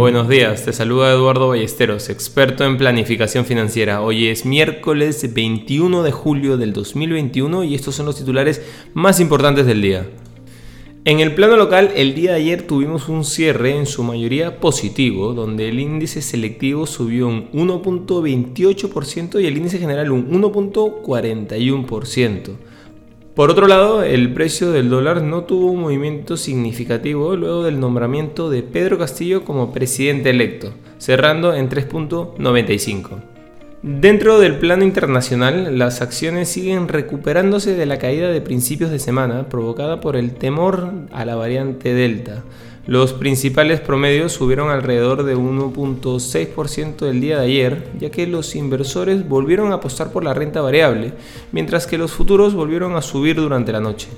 Buenos días, te saluda Eduardo Ballesteros, experto en planificación financiera. Hoy es miércoles 21 de julio del 2021 y estos son los titulares más importantes del día. En el plano local, el día de ayer tuvimos un cierre en su mayoría positivo, donde el índice selectivo subió un 1.28% y el índice general un 1.41%. Por otro lado, el precio del dólar no tuvo un movimiento significativo luego del nombramiento de Pedro Castillo como presidente electo, cerrando en 3.95. Dentro del plano internacional, las acciones siguen recuperándose de la caída de principios de semana provocada por el temor a la variante Delta. Los principales promedios subieron alrededor de 1.6% el día de ayer, ya que los inversores volvieron a apostar por la renta variable, mientras que los futuros volvieron a subir durante la noche.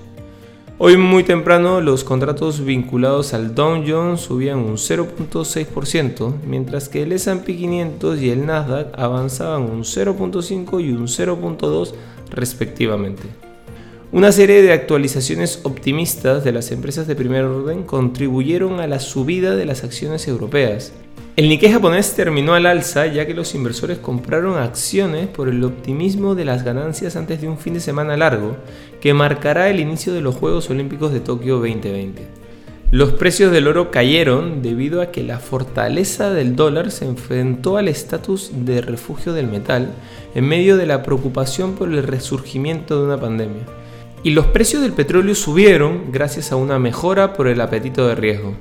Hoy muy temprano los contratos vinculados al Dow Jones subían un 0.6%, mientras que el S&P 500 y el Nasdaq avanzaban un 0.5 y un 0.2 respectivamente. Una serie de actualizaciones optimistas de las empresas de primer orden contribuyeron a la subida de las acciones europeas, el Nikkei japonés terminó al alza ya que los inversores compraron acciones por el optimismo de las ganancias antes de un fin de semana largo que marcará el inicio de los Juegos Olímpicos de Tokio 2020. Los precios del oro cayeron debido a que la fortaleza del dólar se enfrentó al estatus de refugio del metal en medio de la preocupación por el resurgimiento de una pandemia. Y los precios del petróleo subieron gracias a una mejora por el apetito de riesgo.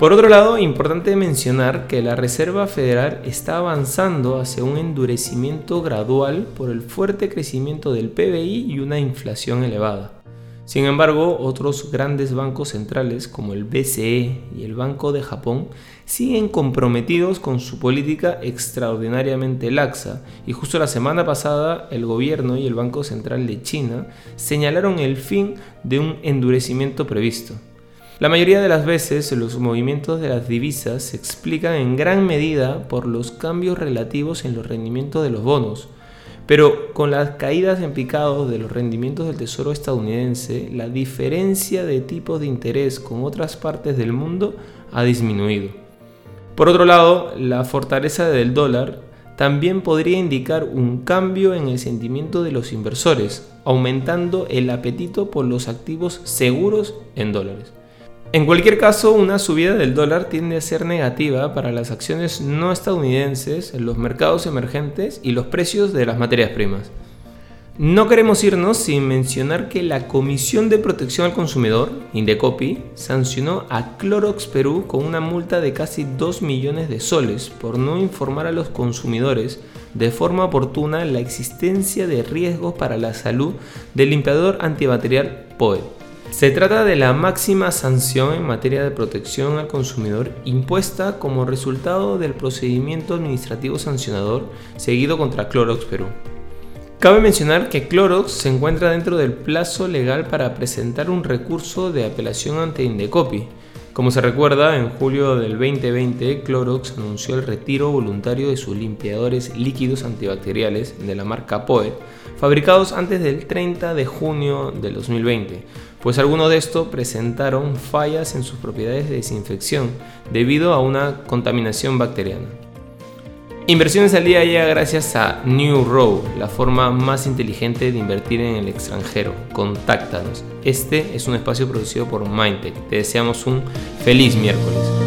Por otro lado, importante mencionar que la Reserva Federal está avanzando hacia un endurecimiento gradual por el fuerte crecimiento del PBI y una inflación elevada. Sin embargo, otros grandes bancos centrales como el BCE y el Banco de Japón siguen comprometidos con su política extraordinariamente laxa y justo la semana pasada el gobierno y el Banco Central de China señalaron el fin de un endurecimiento previsto. La mayoría de las veces los movimientos de las divisas se explican en gran medida por los cambios relativos en los rendimientos de los bonos, pero con las caídas en picado de los rendimientos del Tesoro estadounidense, la diferencia de tipos de interés con otras partes del mundo ha disminuido. Por otro lado, la fortaleza del dólar también podría indicar un cambio en el sentimiento de los inversores, aumentando el apetito por los activos seguros en dólares. En cualquier caso, una subida del dólar tiende a ser negativa para las acciones no estadounidenses, los mercados emergentes y los precios de las materias primas. No queremos irnos sin mencionar que la Comisión de Protección al Consumidor, Indecopi, sancionó a Clorox Perú con una multa de casi 2 millones de soles por no informar a los consumidores de forma oportuna la existencia de riesgos para la salud del limpiador antibacterial POET. Se trata de la máxima sanción en materia de protección al consumidor impuesta como resultado del procedimiento administrativo sancionador seguido contra Clorox Perú. Cabe mencionar que Clorox se encuentra dentro del plazo legal para presentar un recurso de apelación ante Indecopi. Como se recuerda, en julio del 2020 Clorox anunció el retiro voluntario de sus limpiadores líquidos antibacteriales de la marca Poet, fabricados antes del 30 de junio del 2020 pues algunos de estos presentaron fallas en sus propiedades de desinfección debido a una contaminación bacteriana. Inversiones al día llega gracias a New Row, la forma más inteligente de invertir en el extranjero. Contáctanos. Este es un espacio producido por Mindtech. Te deseamos un feliz miércoles.